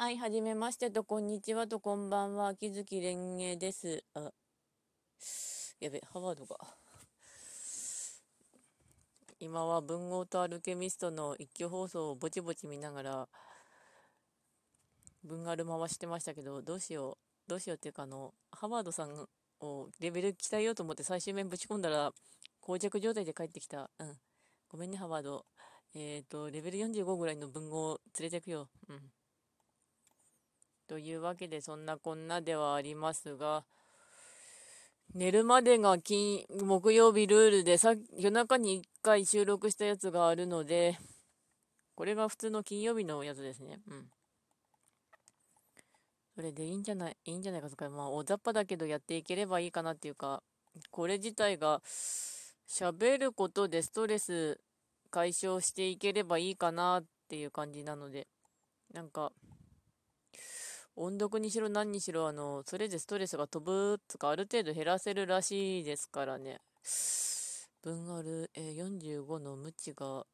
はい、はじめましてと、こんにちはと、こんばんは。秋月蓮華です。あ、やべ、ハワードが。今は文豪とアルケミストの一挙放送をぼちぼち見ながら、文丸回してましたけど、どうしよう。どうしようっていうか、あの、ハワードさんをレベル鍛えようと思って最終面ぶち込んだら、膠着状態で帰ってきた。うん。ごめんね、ハワード。えっ、ー、と、レベル45ぐらいの文豪を連れてくよ。うん。というわけで、そんなこんなではありますが、寝るまでが金、木曜日ルールで、さ夜中に1回収録したやつがあるので、これが普通の金曜日のやつですね。うん。それでいいんじゃない、いいんじゃないかとか、まあ、大雑把だけどやっていければいいかなっていうか、これ自体が、喋ることでストレス解消していければいいかなっていう感じなので、なんか、音読にしろ何にしろ、あの、それでストレスが飛ぶとか、ある程度減らせるらしいですからね。文ある、えー、45の無知が、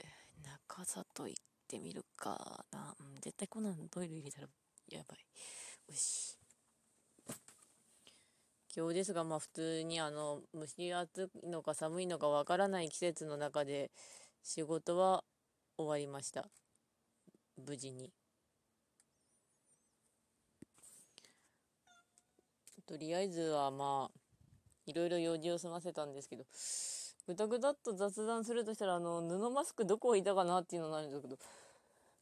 えー、中里行ってみるかな。うん、絶対こんなのドイル入れたらやばい。よし。今日ですが、まあ普通にあの、蒸し暑いのか寒いのかわからない季節の中で仕事は終わりました。無事に。とりあえずはまあ、いろいろ用事を済ませたんですけど、ぐだぐだっと雑談するとしたら、あの、布マスクどこ置いたかなっていうのになるんですけど、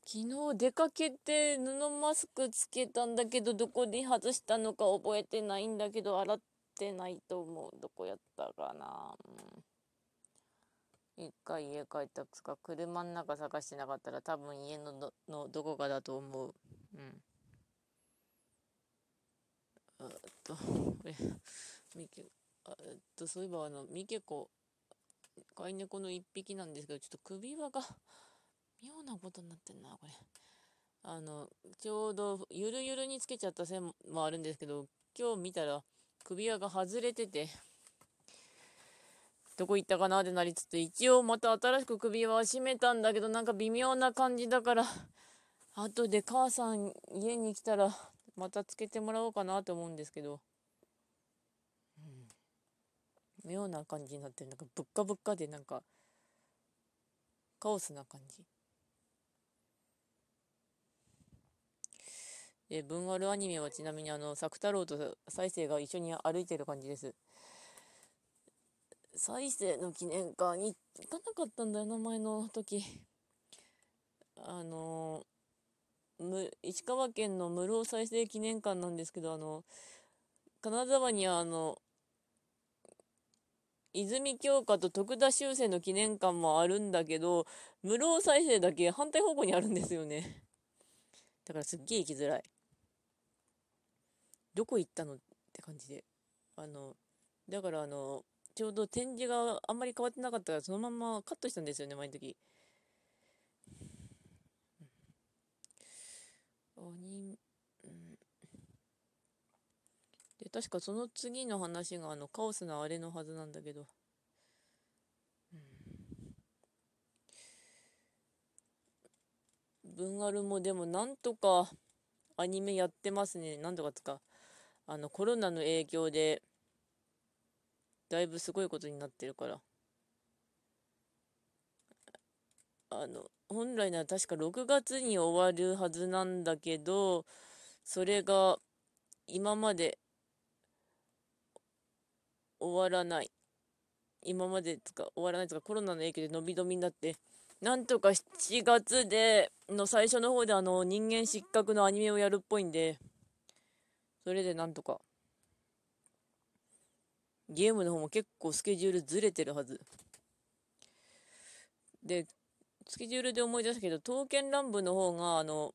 昨日出かけて布マスクつけたんだけど、どこで外したのか覚えてないんだけど、洗ってないと思う。どこやったかな。うん、一回家帰ったか、車の中探してなかったら多分家のどのどこかだと思う。うん。えっと、え、みけ、えっと、そういえばあの、みけこ、飼い猫の一匹なんですけど、ちょっと首輪が、妙なことになってんな、これ。あの、ちょうど、ゆるゆるにつけちゃった線もあるんですけど、今日見たら、首輪が外れてて、どこ行ったかなってなりつつ、一応また新しく首輪は締めたんだけど、なんか微妙な感じだから、後で母さん家に来たら、またつけてもらおうかなと思うんですけど、うん、妙な感じになってる。なんかぶっかぶっかでなんかカオスな感じ。で文あるアニメはちなみにあの作太郎と再生が一緒に歩いてる感じです。再生の記念館に行かなかったんだよな前の時。あのー石川県の室生再生記念館なんですけど、あの、金沢にはあの、泉鏡花と徳田修正の記念館もあるんだけど、室生再生だけ反対方向にあるんですよね。だからすっげえ行きづらい。どこ行ったのって感じで。あの、だからあの、ちょうど展示があんまり変わってなかったから、そのままカットしたんですよね、前の時。鬼、うん。で、確かその次の話があの、カオスなあれのはずなんだけど。うん。文アルもでもなんとかアニメやってますね。なんとかつか。あの、コロナの影響で、だいぶすごいことになってるから。あの、本来なら確か6月に終わるはずなんだけど、それが今まで終わらない。今までつか終わらないとかコロナの影響で伸び伸びになって、なんとか7月での最初の方であの人間失格のアニメをやるっぽいんで、それでなんとか。ゲームの方も結構スケジュールずれてるはず。で、スケジュールで思い出したけど、刀剣乱舞の方が、あの、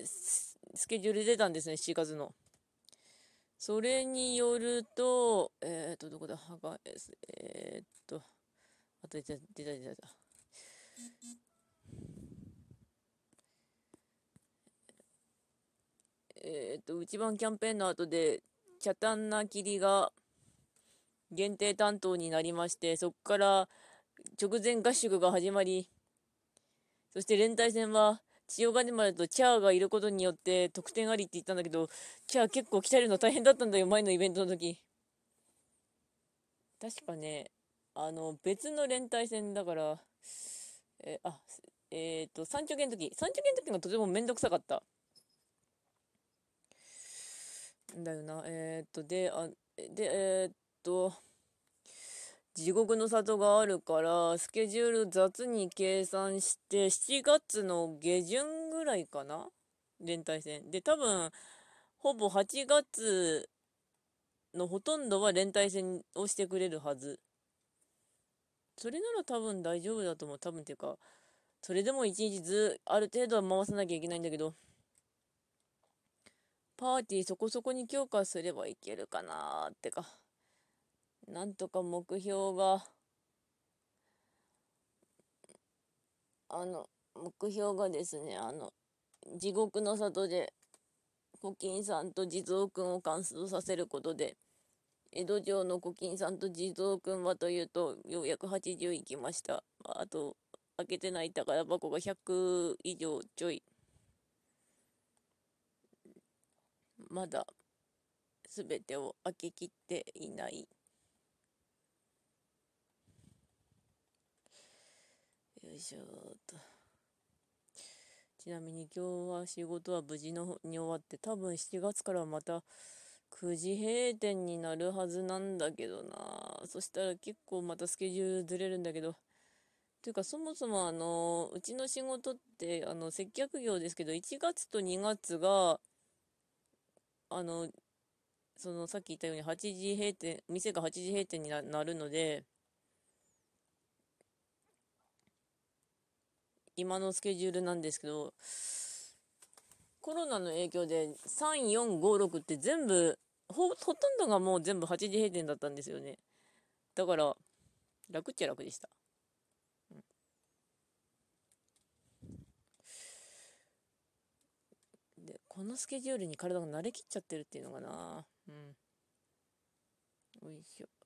スケジュール出たんですね、7月の。それによると、えっ、ー、と、どこだ、はが、えっ、と、あと出た、出た、出た。えっ、と、一番キャンペーンの後で、茶炭な霧が限定担当になりまして、そこから直前合宿が始まり、そして連帯戦は千代金丸とチャーがいることによって得点ありって言ったんだけど、チャー結構鍛えるの大変だったんだよ、前のイベントの時。確かね、あの、別の連帯戦だから、えあ、えっ、ー、と、三丁剣の時、三丁剣の時がとてもめんどくさかった。だよな。えっ、と、で、あ、で、えっ、と、地獄の里があるから、スケジュール雑に計算して、7月の下旬ぐらいかな？連帯戦。で、多分、ほぼ8月のほとんどは連帯戦をしてくれるはず。それなら多分大丈夫だと思う。多分っていうか、それでも一日ず、ある程度は回さなきゃいけないんだけど、パーティーそこそこに強化すればいけるかなーってか。なんとか目標が、あの、目標がですね、あの、地獄の里で、コキンさんと地蔵くんを完走させることで、江戸城のコキンさんと地蔵くんはというと、ようやく80いきました。あと、開けてない宝箱が100以上ちょい。まだ、すべてを開けきっていない。いしょと。ちなみに今日は仕事は無事のに終わって、多分7月からまた9時閉店になるはずなんだけどな。そしたら結構またスケジュールずれるんだけど。というかそもそもあの、うちの仕事ってあの接客業ですけど、1月と2月が、あの、そのさっき言ったように8時閉店、店が8時閉店になるので、今のスケジュールなんですけど、コロナの影響で3、4、5、6って全部、ほ、ほとんどがもう全部8時閉店だったんですよね。だから、楽っちゃ楽でした。で、このスケジュールに体が慣れきっちゃってるっていうのかな。うん。よいしょ。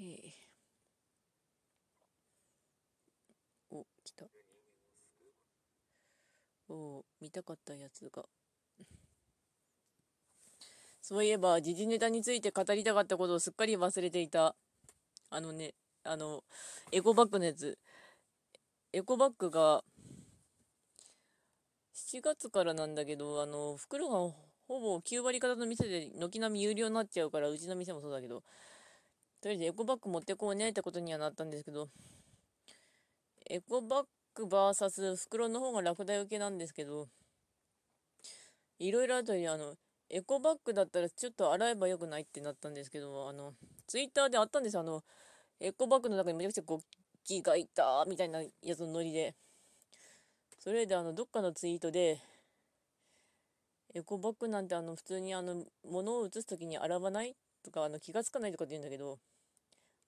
えお、来た。お見たかったやつが。そういえば、時事ネタについて語りたかったことをすっかり忘れていた。あのね、あの、エコバッグのやつ。エコバッグが、7月からなんだけど、あの、袋がほぼ9割方の店で軒並み有料になっちゃうから、うちの店もそうだけど、とりあえずエコバッグ持ってこうねってことにはなったんですけど、エコバッグ VS 袋の方が落第受けなんですけど、いろいろあとにあの、エコバッグだったらちょっと洗えばよくないってなったんですけど、あの、ツイッターであったんです。あの、エコバッグの中にめちゃくちゃゴッキがいたみたいなやつのノリで。それであの、どっかのツイートで、エコバッグなんてあの、普通にあの、物を移す時に洗わないとか、あの、気がつかないとかって言うんだけど、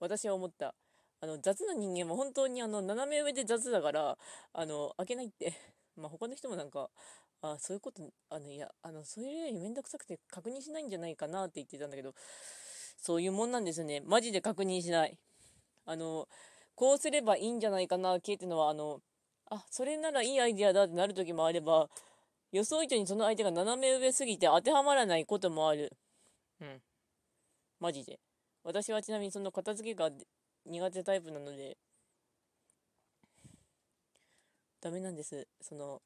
私は思った。あの、雑な人間も本当にあの、斜め上で雑だから、あの、開けないって。まあ、他の人もなんか、あそういうこと、あの、いや、あの、そういうよりめんどくさくて確認しないんじゃないかなって言ってたんだけど、そういうもんなんですよね。マジで確認しない。あの、こうすればいいんじゃないかな、系っていうのは、あの、あ、それならいいアイデアだってなる時もあれば、予想以上にその相手が斜め上すぎて当てはまらないこともある。うん。マジで。私はちなみにその片付けが苦手タイプなので、ダメなんです。その、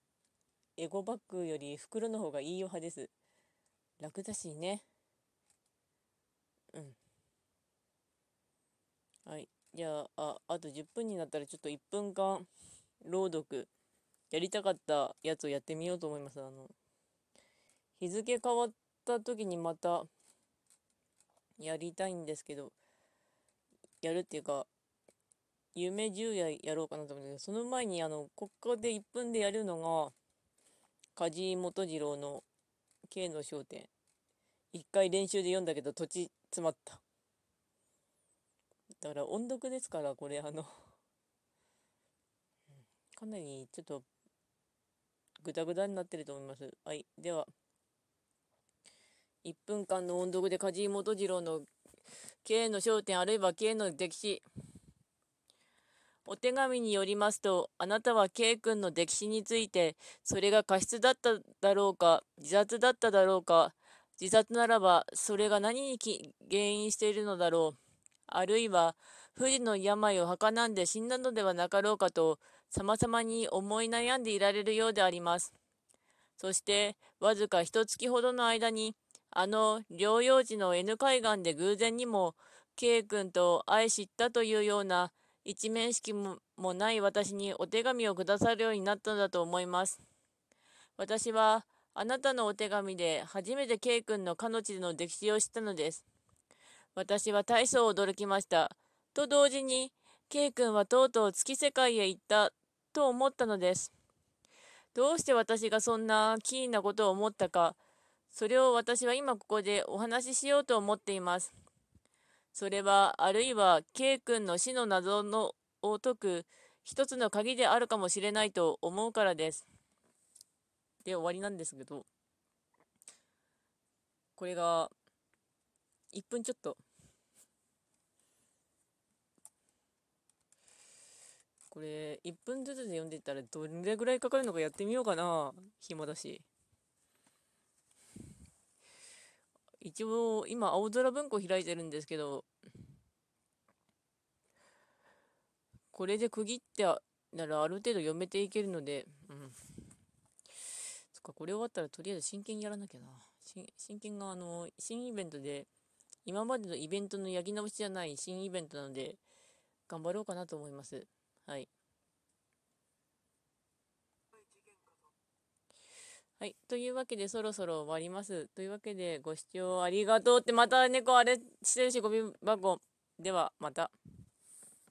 エゴバッグより袋の方がいい派です。楽だしね。うん。はい。じゃあ、あ、あと10分になったらちょっと1分間朗読やりたかったやつをやってみようと思います。あの、日付変わった時にまたやりたいんですけど、やるっていうか、夢10夜やろうかなと思うんだけど、その前にあの、ここで1分でやるのが、梶井元次郎の K の焦点。一回練習で読んだけど土地詰まった。だから音読ですから、これあのかなりちょっとグダグダになってると思います。はい。では。1分間の音読で梶井元次郎の K の焦点あるいは K の歴史お手紙によりますと、あなたは K 君の溺死について、それが過失だっただろうか、自殺だっただろうか、自殺ならば、それが何に原因しているのだろう。あるいは、不治の病を儚んで死んだのではなかろうかと、様々に思い悩んでいられるようであります。そして、わずか一月ほどの間に、あの療養地の N 海岸で偶然にも、K 君と愛知ったというような一面識もない私にお手紙をくださるようになったのだと思います。私は、あなたのお手紙で初めて K 君の彼女での歴史を知ったのです。私は大層驚きました。と同時に、K 君はとうとう月世界へ行ったと思ったのです。どうして私がそんなキーなことを思ったか、それを私は今ここでお話ししようと思っています。それは、あるいは K 君の死の謎のを解く一つの鍵であるかもしれないと思うからです。で終わりなんですけど、これが1分ちょっと。これ1分ずつで読んでいったらどれぐらいかかるのかやってみようかな。暇だし。一応今青空文庫開いてるんですけど、これで区切ってならある程度読めていけるので、うんそっ。か、これ終わったらとりあえず真剣やらなきゃな。真剣があの、新イベントで、今までのイベントの焼き直しじゃない新イベントなので、頑張ろうかなと思います。はい。はい。というわけで、そろそろ終わります。というわけで、ご視聴ありがとうって、また猫あれしてるし、ゴミ箱。では、また。